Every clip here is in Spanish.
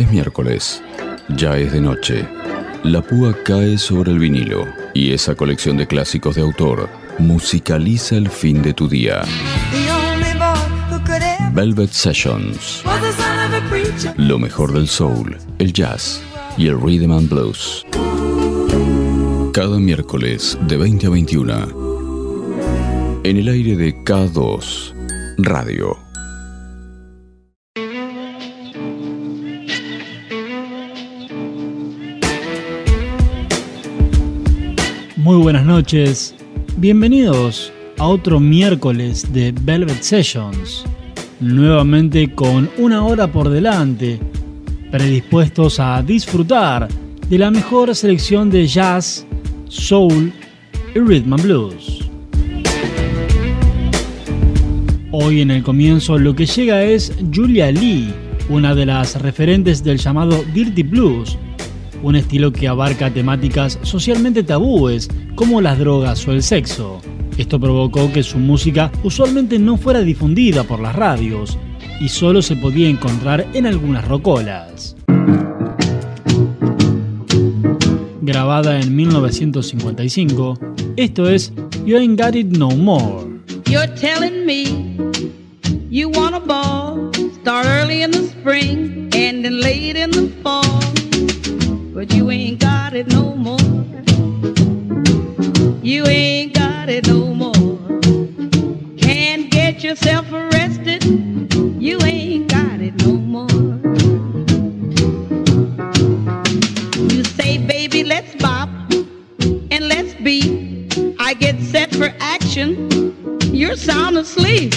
Es miércoles. Ya es de noche. La púa cae sobre el vinilo y esa colección de clásicos de autor musicaliza el fin de tu día. Velvet Sessions. Lo mejor del soul, el jazz y el rhythm and blues. Cada miércoles de 20 a 21. En el aire de K2 Radio. Muy buenas noches. Bienvenidos a otro miércoles de Velvet Sessions. Nuevamente con una hora por delante, predispuestos a disfrutar de la mejor selección de jazz, soul y rhythm and blues. Hoy en el comienzo lo que llega es Julia Lee, una de las referentes del llamado Dirty Blues, un estilo que abarca temáticas socialmente tabúes como las drogas o el sexo. Esto provocó que su música usualmente no fuera difundida por las radios y solo se podía encontrar en algunas rocolas. Grabada en 1955, esto es You Ain't Got It No More. You're telling me you want a ball, start early in the spring late in the fall. But you ain't got it no more. You ain't got it no more. Can't get yourself arrested. You ain't got it no more. You say, baby, let's bop and let's beat. I get set for action. You're sound asleep.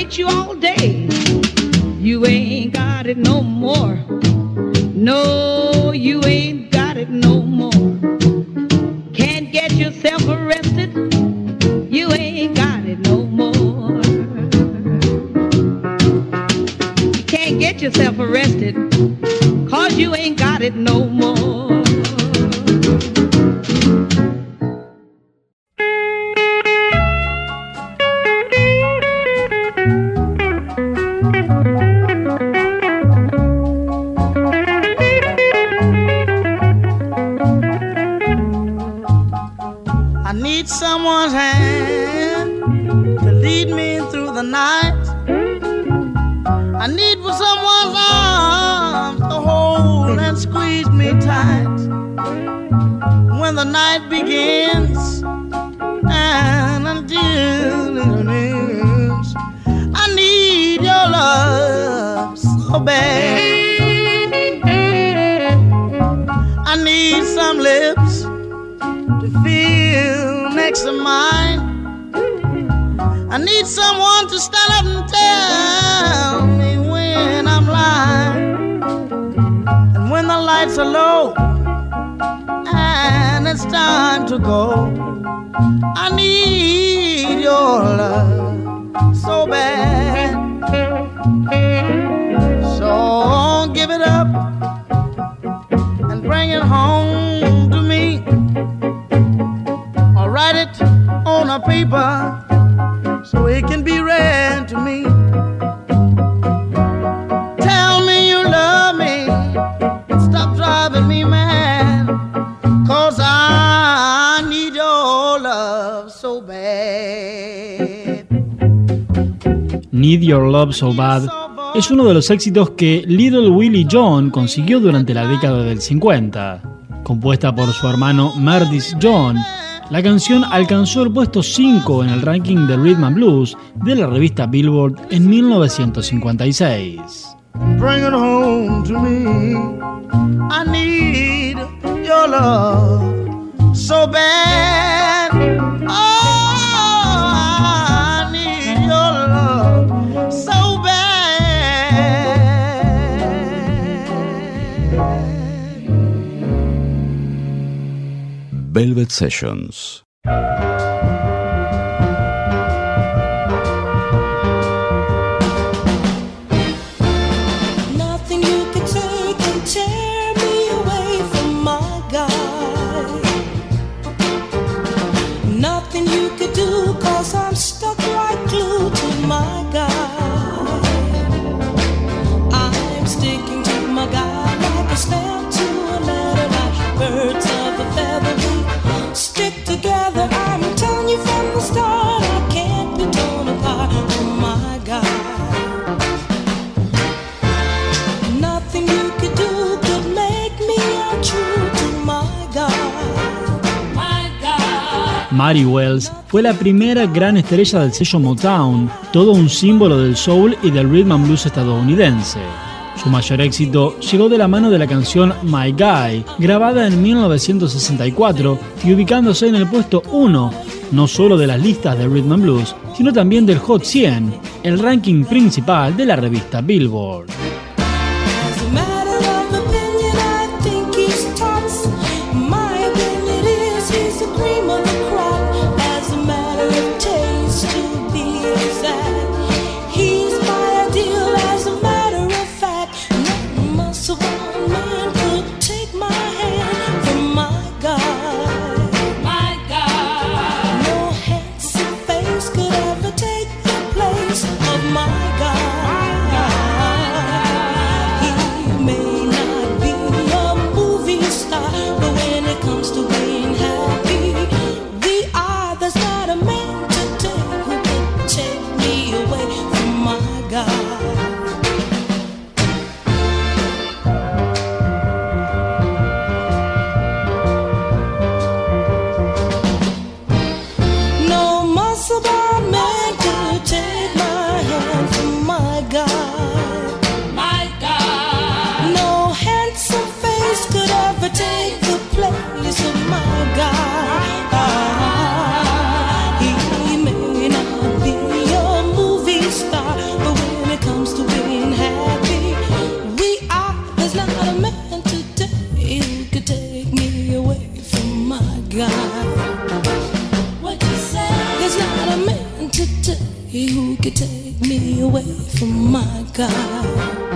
Takes you all day. You ain't got it no more. No, you ain't got it no more. Can't get yourself arrested. You ain't got it no more. You can't get yourself arrested. Cause you ain't got it no Need Your Love So Bad es uno de los éxitos que Little Willie John consiguió durante la década del 50. Compuesta por su hermano Merdis John, la canción alcanzó el puesto 5 en el ranking de Rhythm and Blues de la revista Billboard en 1956. Bring it home to me. I need your love so bad. Velvet Sessions. Mary Wells fue la primera gran estrella del sello Motown, todo un símbolo del soul y del rhythm and blues estadounidense. Su mayor éxito llegó de la mano de la canción My Guy, grabada en 1964 y ubicándose en el puesto 1, no solo de las listas de rhythm and blues, sino también del Hot 100, el ranking principal de la revista Billboard. Today who could take me away from my God.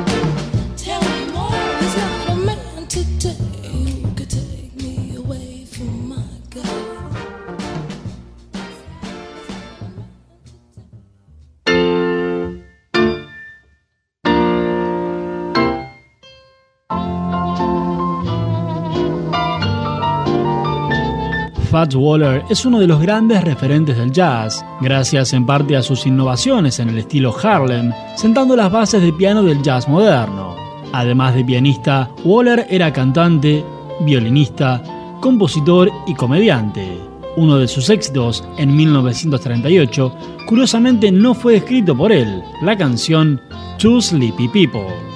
Waller es uno de los grandes referentes del jazz, gracias en parte a sus innovaciones en el estilo Harlem, sentando las bases de piano del jazz moderno. Además de pianista, Waller era cantante, violinista, compositor y comediante. Uno de sus éxitos, en 1938, curiosamente no fue escrito por él, la canción Two Sleepy People.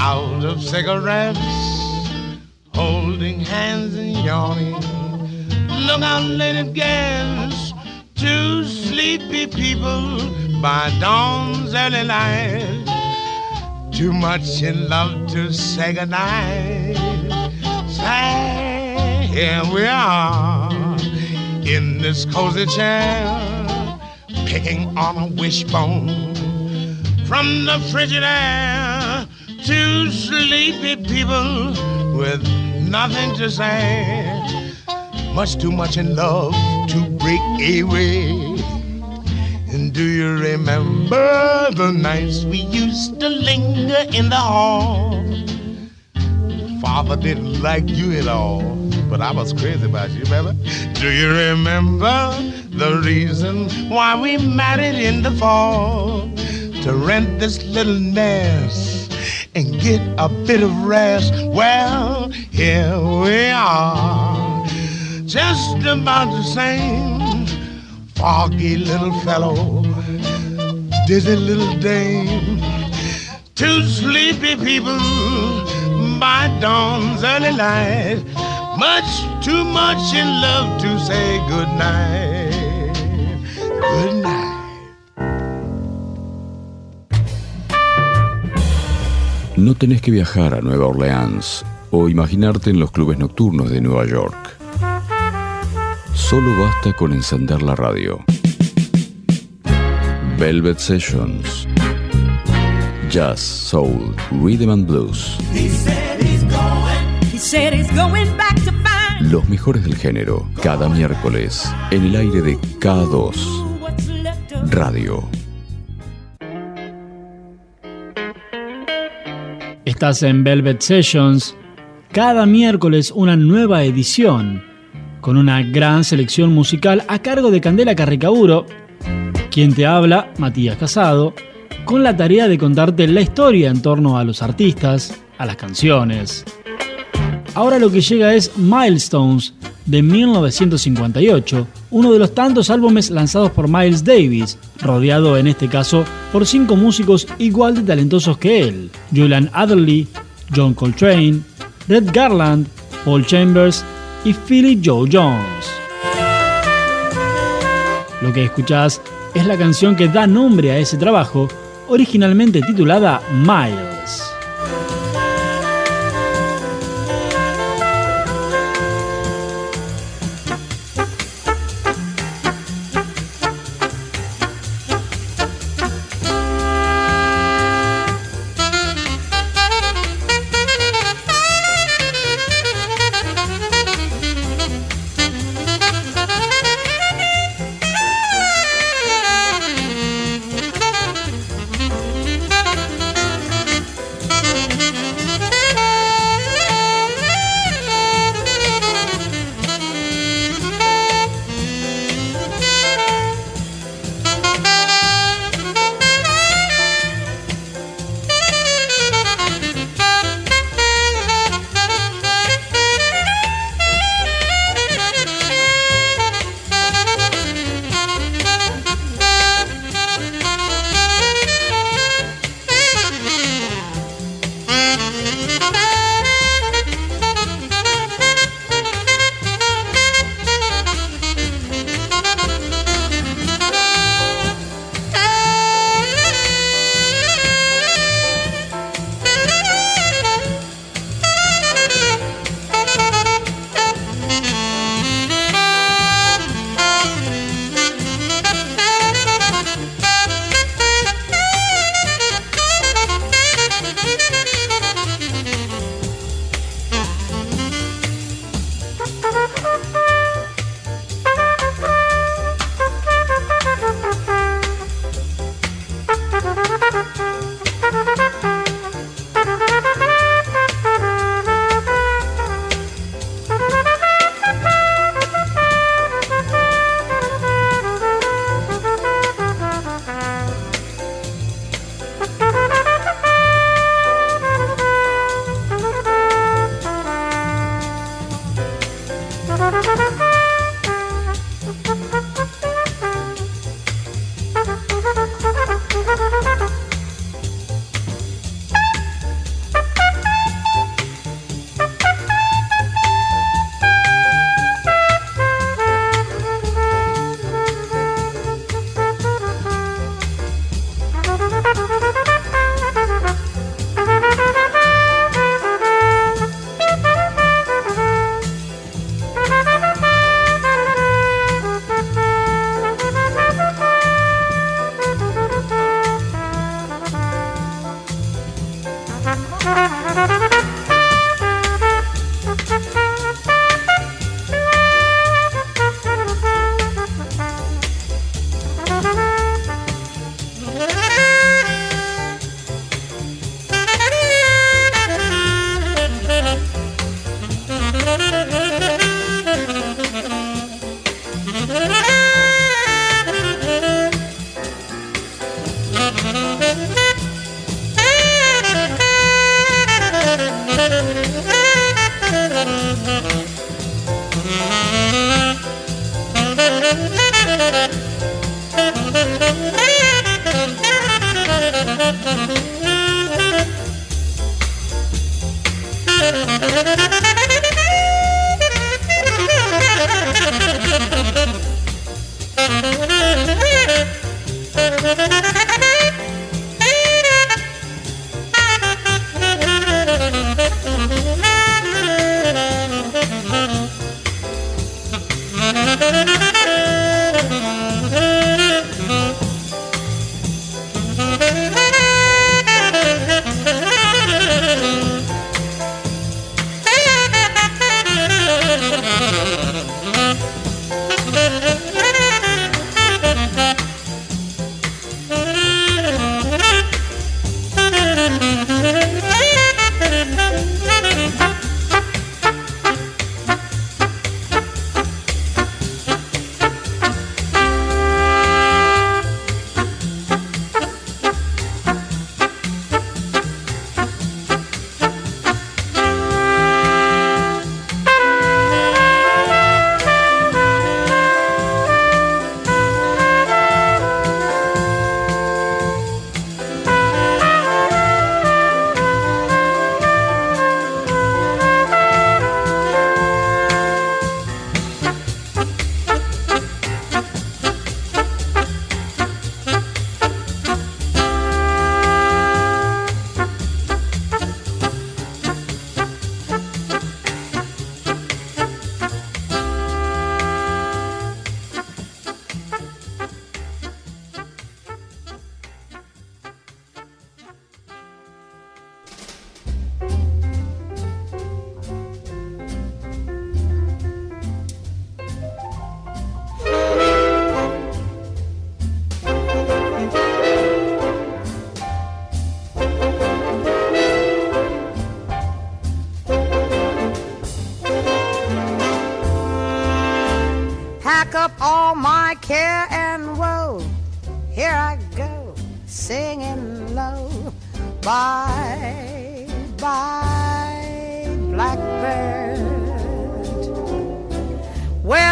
Out of cigarettes, holding hands and yawning. Look late it gets, two sleepy people by dawn's early light. Too much in love to say goodnight. Say, here we are in this cozy chair, picking on a wishbone from the frigid air. to sleepy people with nothing to say. Much too much in love to break away. And do you remember the nights we used to linger in the hall? Father didn't like you at all, but I was crazy about you, remember? Do you remember the reason why we married in the fall? To rent this little nest and get a bit of rest. Well, here we are, just about the same. Foggy little fellow, dizzy little dame, two sleepy people by dawn's early light. Much too much in love to say good night. No tenés que viajar a Nueva Orleans o imaginarte en los clubes nocturnos de Nueva York. Solo basta con encender la radio. Velvet Sessions. Jazz, Soul, Rhythm and Blues. Los mejores del género, cada miércoles, en el aire de K2 Radio. Estás en Velvet Sessions. Cada miércoles una nueva edición con una gran selección musical a cargo de Candela Carricauro, quien te habla, Matías Casado, con la tarea de contarte la historia en torno a los artistas, a las canciones. Ahora lo que llega es Milestones de 1958, uno de los tantos álbumes lanzados por Miles Davis, rodeado en este caso por cinco músicos igual de talentosos que él, Julian Adderley, John Coltrane, Red Garland, Paul Chambers y Philly Joe Jones. Lo que escuchás es la canción que da nombre a ese trabajo, originalmente titulada Miles.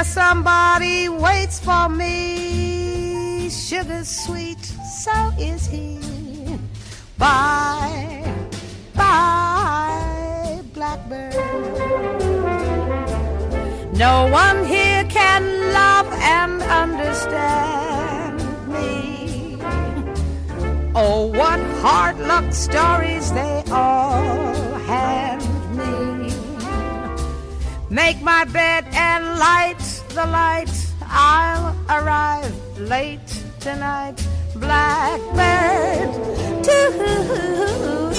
somebody waits for me. Sugar's sweet, so is he. Bye, bye, blackbird. No one here can love and understand me. Oh, what hard luck stories they are. Make my bed and light the light. I'll arrive late tonight. Blackbird, too.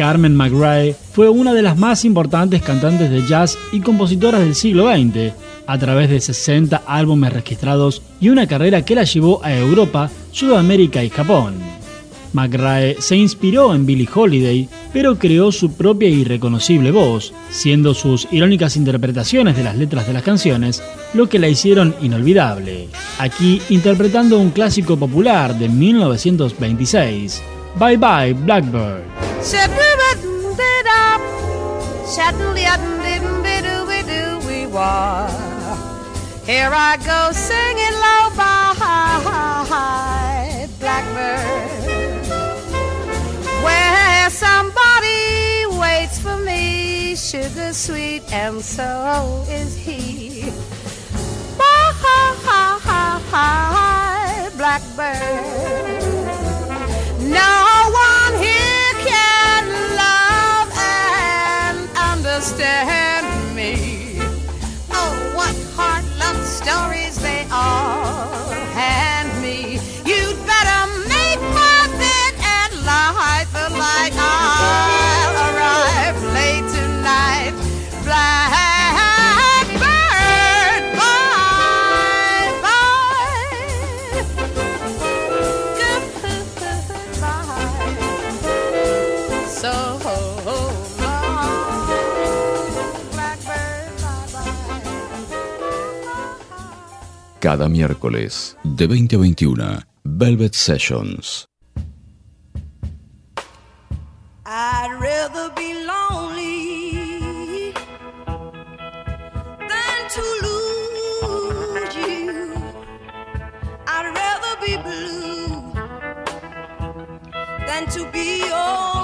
Carmen McRae fue una de las más importantes cantantes de jazz y compositoras del siglo XX, a través de 60 álbumes registrados y una carrera que la llevó a Europa, Sudamérica y Japón. McRae se inspiró en Billie Holiday, pero creó su propia y reconocible voz, siendo sus irónicas interpretaciones de las letras de las canciones lo que la hicieron inolvidable. Aquí interpretando un clásico popular de 1926, Bye Bye Blackbird. Here I go singing low by blackbird, where somebody waits for me, sugar sweet, and so is he. Bye, blackbird. No understand me. Oh, what heart love stories they all hand Cada miércoles, de 20 a 21, Velvet Sessions. I'd rather be lonely than to lose you. I'd rather be blue than to be all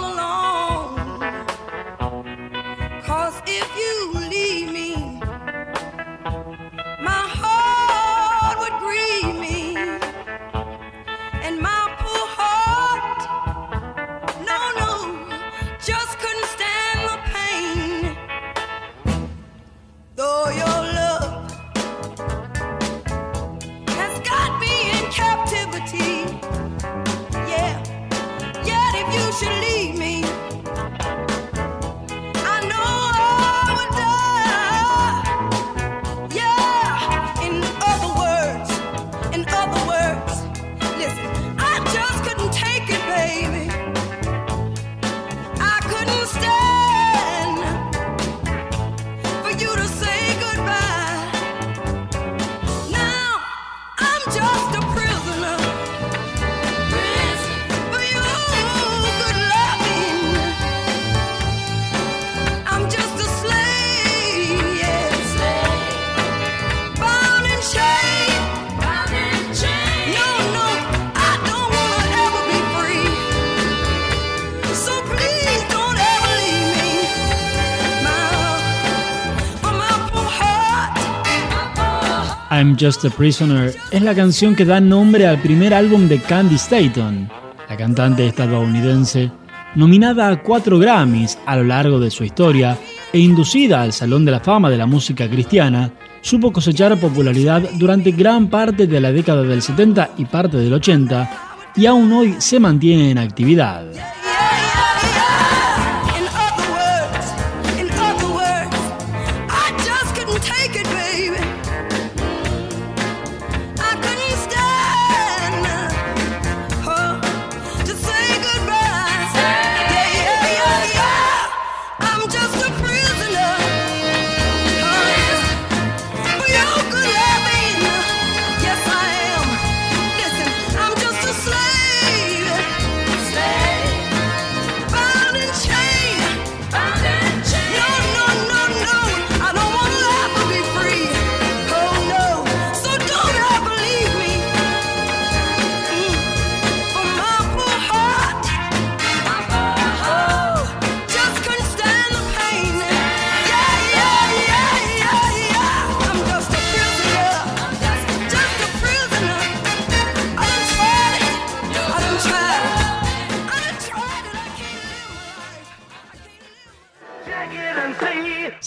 I'm Just a Prisoner es la canción que da nombre al primer álbum de Candy Staton, la cantante estadounidense, nominada a cuatro Grammys a lo largo de su historia e inducida al Salón de la Fama de la Música Cristiana, supo cosechar popularidad durante gran parte de la década del 70 y parte del 80 y aún hoy se mantiene en actividad.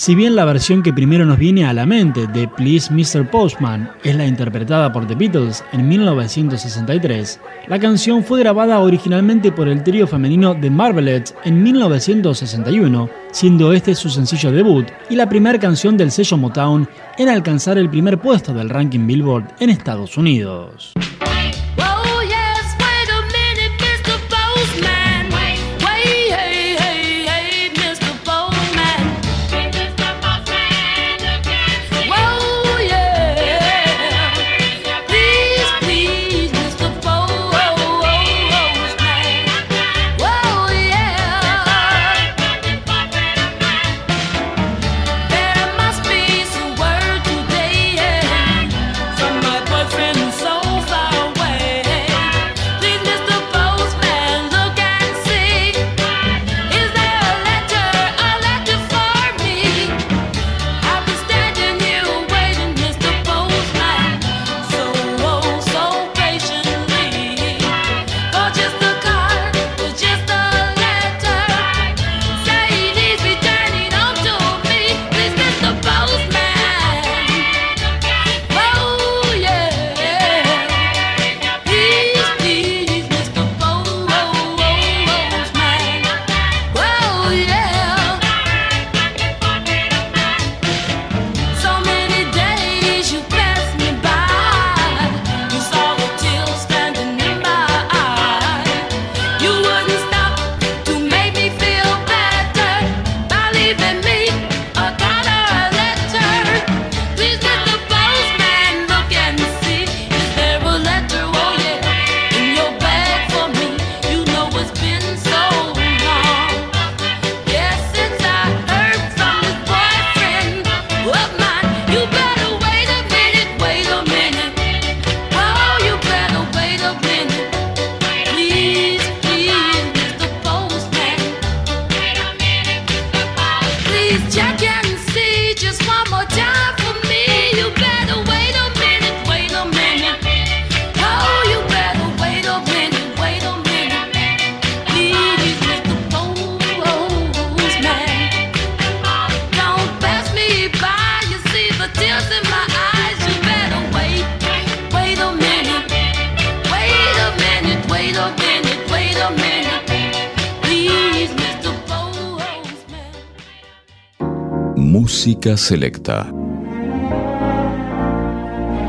Si bien la versión que primero nos viene a la mente de Please Mr. Postman es la interpretada por The Beatles en 1963, la canción fue grabada originalmente por el trío femenino The Marvelettes en 1961, siendo este su sencillo debut y la primera canción del sello Motown en alcanzar el primer puesto del ranking Billboard en Estados Unidos. Música selecta.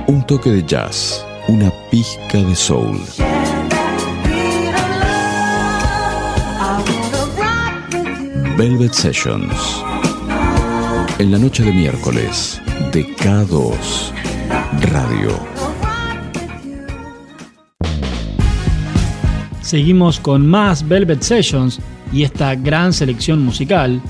Un toque de jazz, una pizca de soul. Velvet Sessions. En la noche de miércoles, de K2 Radio. Seguimos con más Velvet Sessions y esta gran selección musical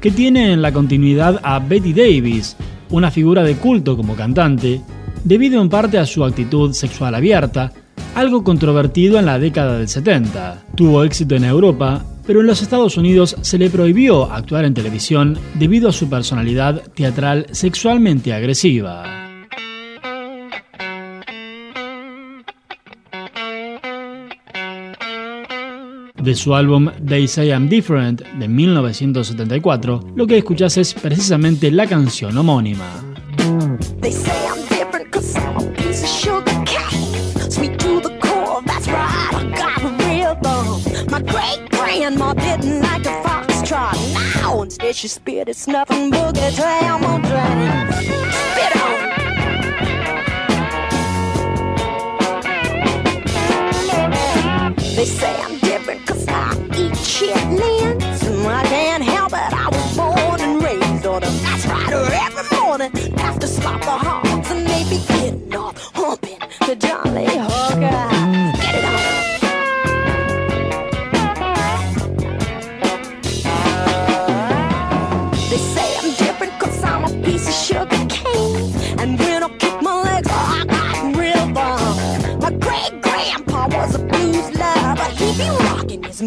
que tiene en la continuidad a Betty Davis, una figura de culto como cantante, debido en parte a su actitud sexual abierta, algo controvertido en la década del 70. Tuvo éxito en Europa, pero en los Estados Unidos se le prohibió actuar en televisión debido a su personalidad teatral sexualmente agresiva. De su álbum They Say I'm Different de 1974, lo que escuchas es precisamente la canción homónima. They say I'm chitlins. I can't help it, I was born and raised on them. That's right, every morning after slop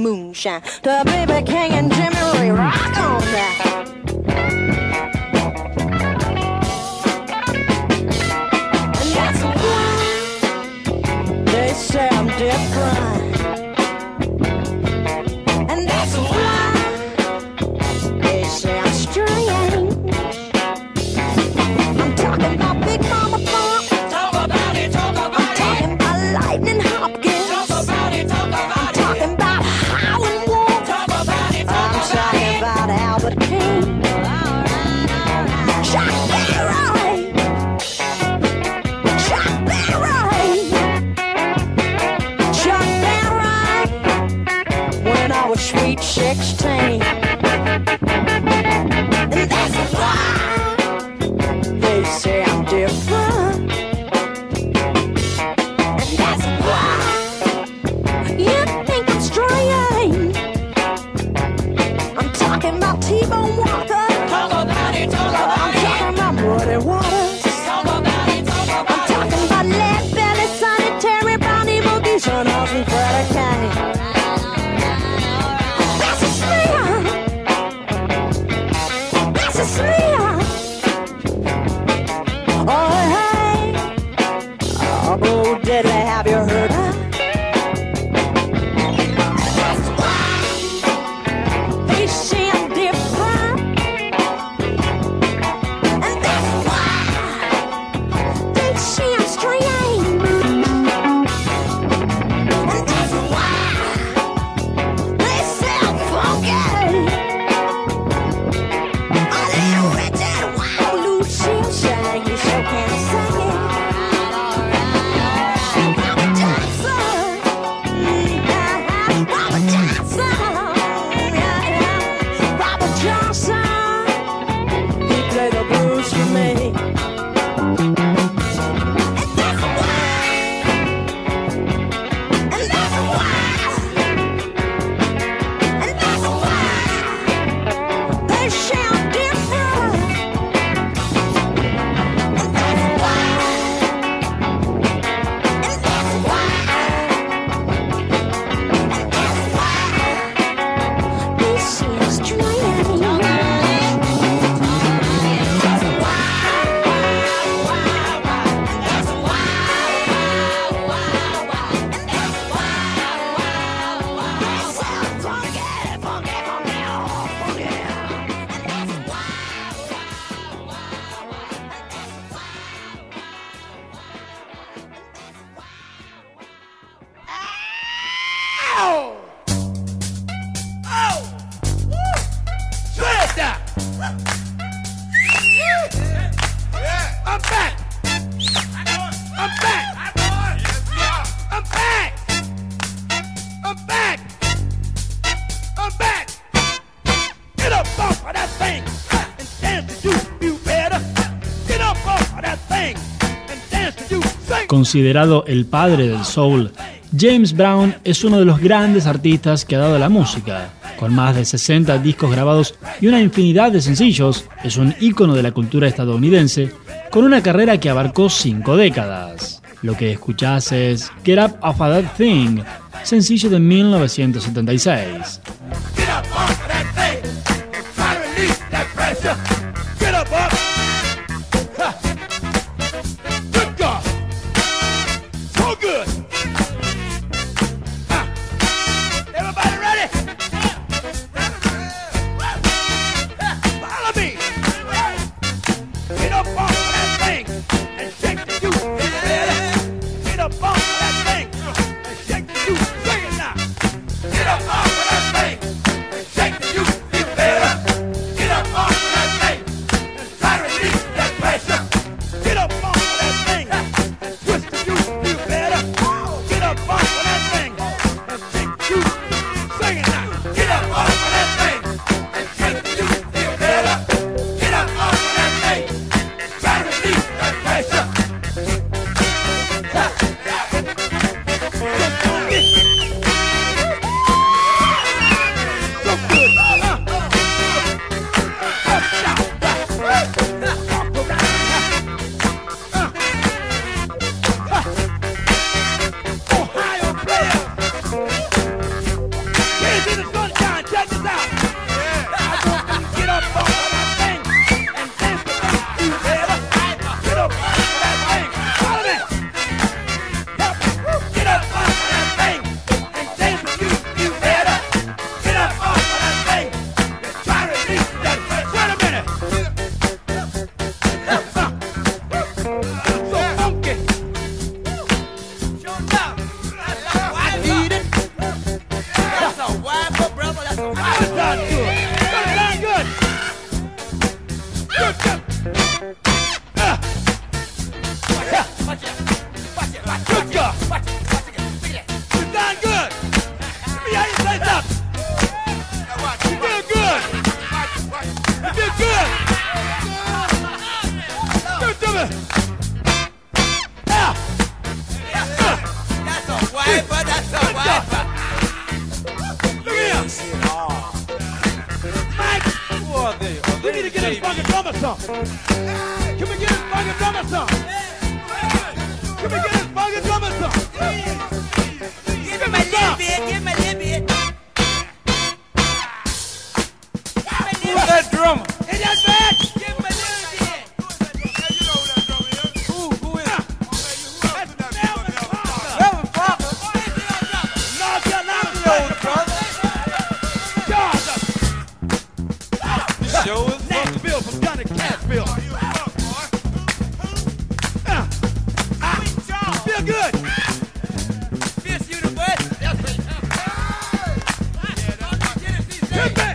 moonshine. The baby king and Jimmy Ray rock on that. And that's why they say I'm different. Considerado el padre del soul, James Brown es uno de los grandes artistas que ha dado la música. Con más de 60 discos grabados y una infinidad de sencillos, es un ícono de la cultura estadounidense, con una carrera que abarcó cinco décadas. Lo que escuchás es Get Up Off of That Thing, sencillo de 1976. Get back.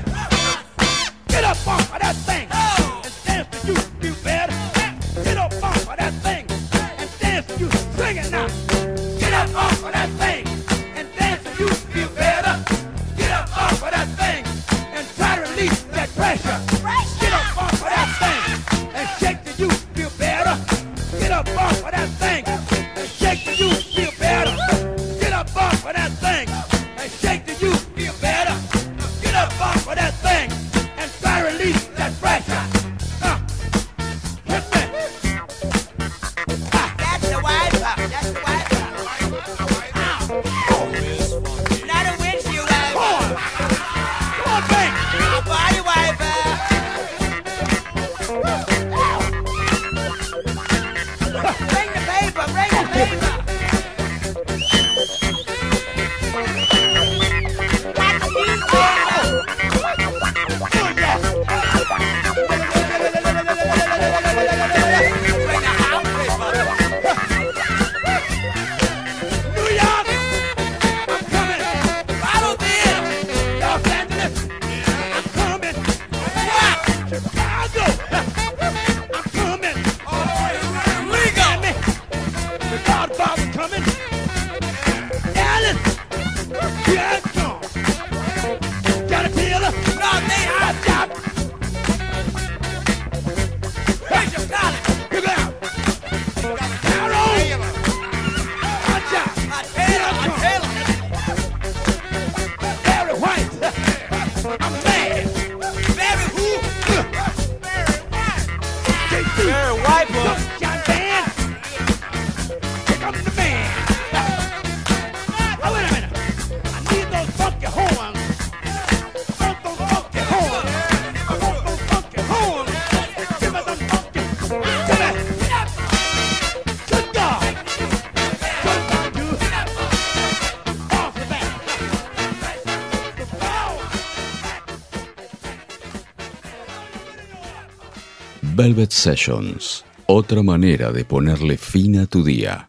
Velvet Sessions, otra manera de ponerle fin a tu día.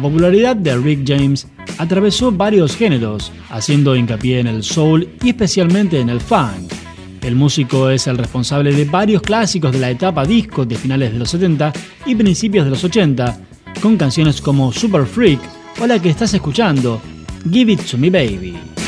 La popularidad de Rick James atravesó varios géneros, haciendo hincapié en el soul y especialmente en el funk. El músico es el responsable de varios clásicos de la etapa disco de finales de los 70 y principios de los 80, con canciones como Super Freak o la que estás escuchando, Give It To Me Baby.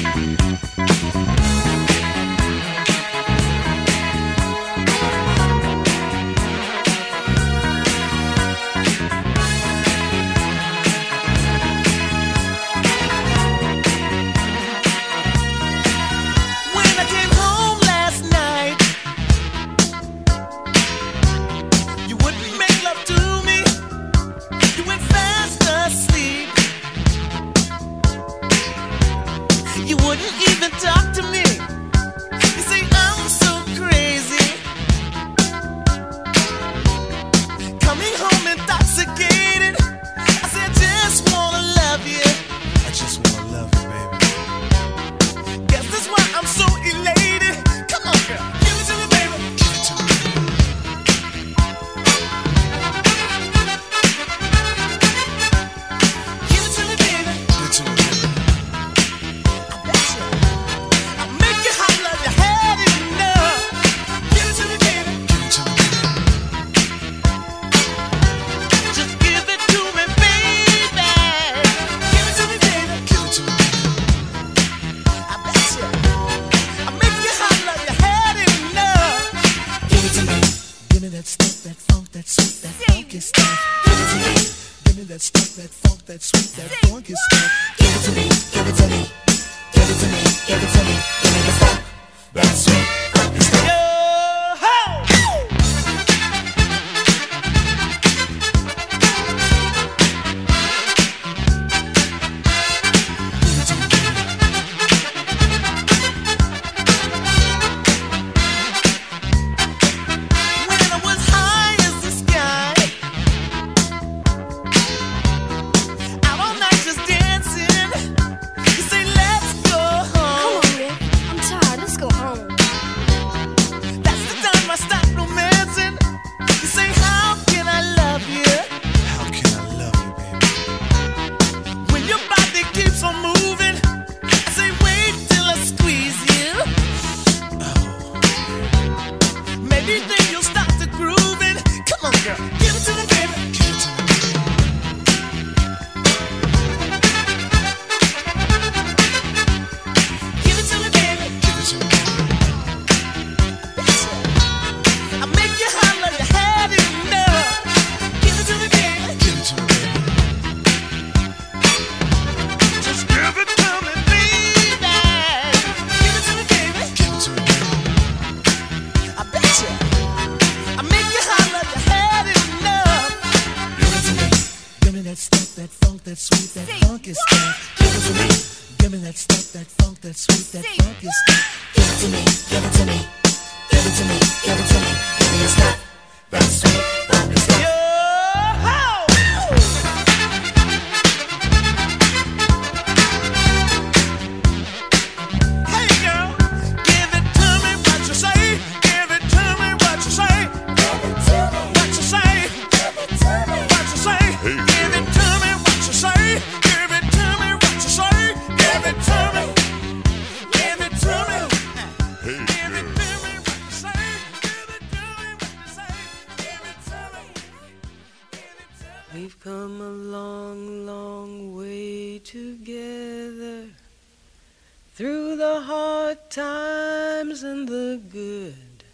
Through the hard times and the good,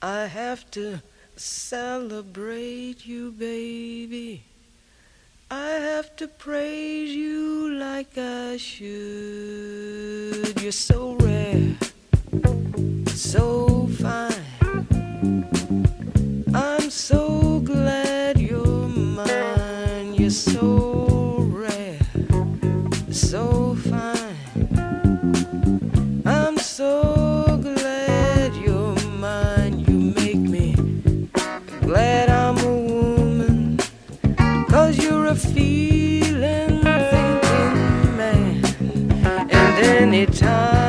I have to celebrate you, baby. I have to praise you like I should. You're so rare, so fine. I'm so glad you're mine. You're so rare, so fine. So glad you're mine. You make me glad I'm a woman. Cause you're a feeling, thinking man. And anytime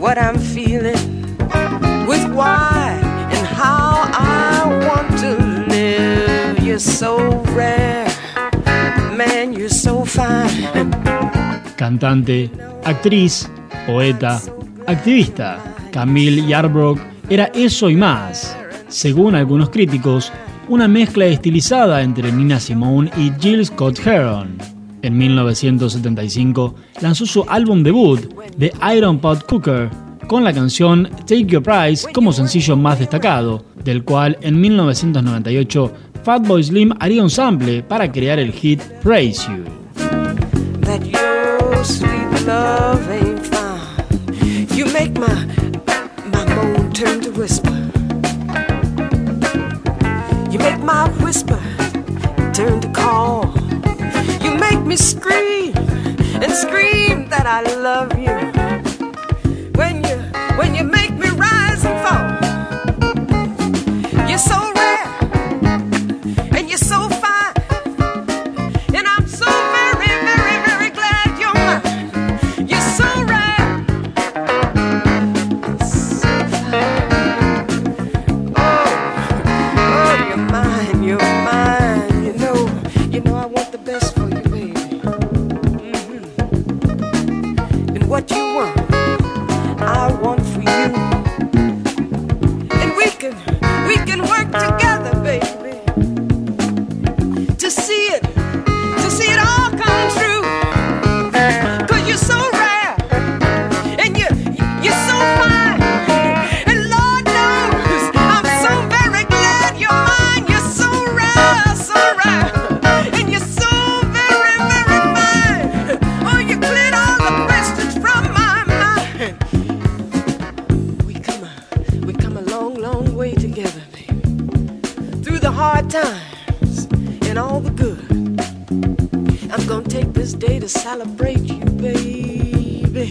what I'm feeling, with and how I want to live. You're so rare, man, you're so fine. Cantante, actriz, poeta, activista, Camille Yarbrough era eso y más. Según algunos críticos, una mezcla estilizada entre Nina Simone y Jill Scott Heron. En 1975 lanzó su álbum debut, The Iron Pot Cooker, con la canción Take Your Prize como sencillo más destacado, del cual en 1998 Fatboy Slim haría un sample para crear el hit Praise You. turn to call. Make me scream and scream that I love you. When you when you make me rise and fall. You're so celebrate you, baby.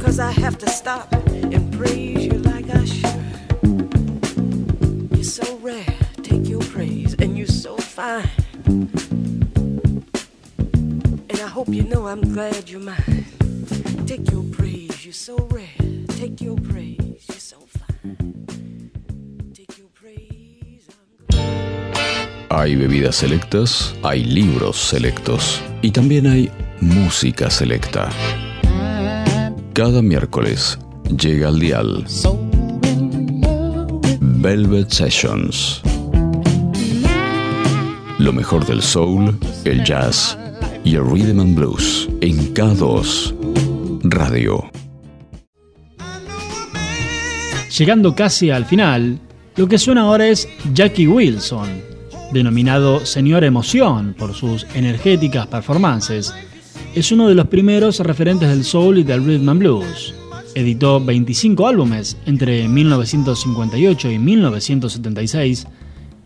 Cause I have to stop and praise you like I should. You're so rare, take your praise, and you're so fine. And I hope you know I'm glad you're mine. Take your praise, you're so rare. Take your praise, you're so fine. Take your praise. Hay bebidas selectas, hay libros selectos y también hay música selecta. Cada miércoles llega al dial Velvet Sessions. Lo mejor del soul, el jazz y el rhythm and blues en K2 Radio. Llegando casi al final, lo que suena ahora es Jackie Wilson, denominado Señor Emoción por sus energéticas performances, es uno de los primeros referentes del soul y del rhythm and blues. Editó 25 álbumes entre 1958 y 1976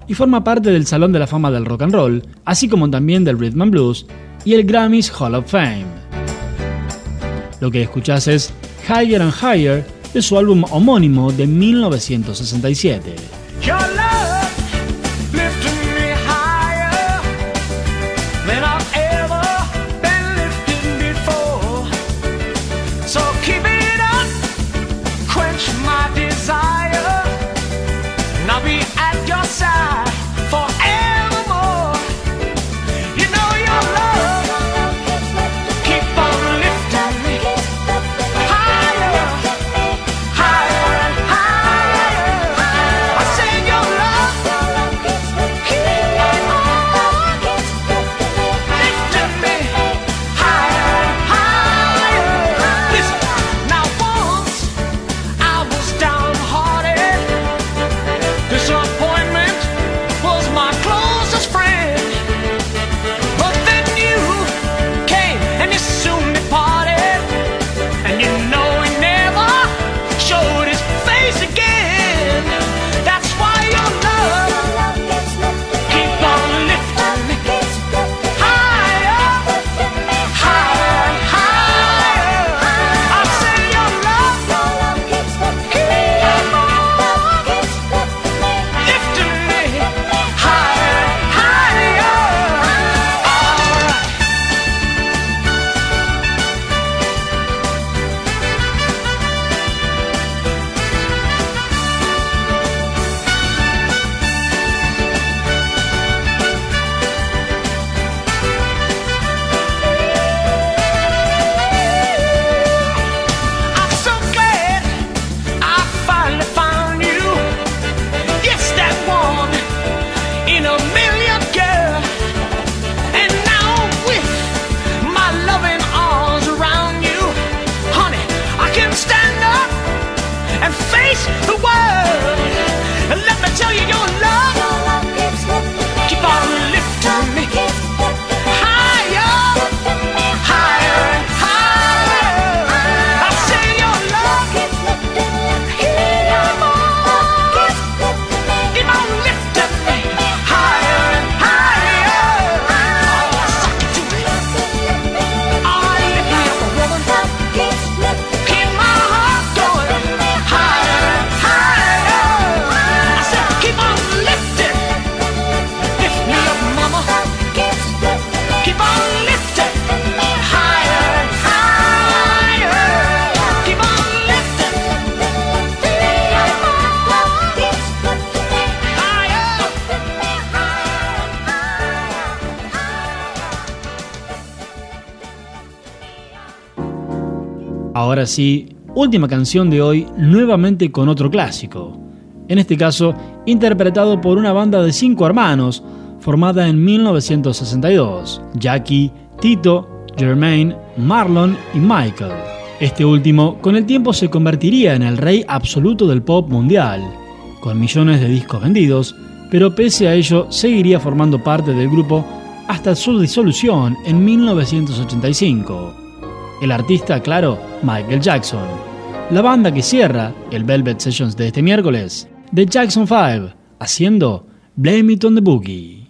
y forma parte del Salón de la Fama del Rock and Roll, así como también del Rhythm and Blues y el Grammys Hall of Fame. Lo que escuchás es Higher and Higher de su álbum homónimo de 1967. talking. ahora sí, última canción de hoy, nuevamente con otro clásico. En este caso, interpretado por una banda de cinco hermanos, formada en 1962, Jackie, Tito, Germain, Marlon y Michael. Este último, con el tiempo, se convertiría en el rey absoluto del pop mundial, con millones de discos vendidos, pero pese a ello seguiría formando parte del grupo hasta su disolución en 1985. El artista, claro, Michael Jackson. La banda que cierra el Velvet Sessions de este miércoles, The Jackson 5, haciendo Blame It on the Boogie.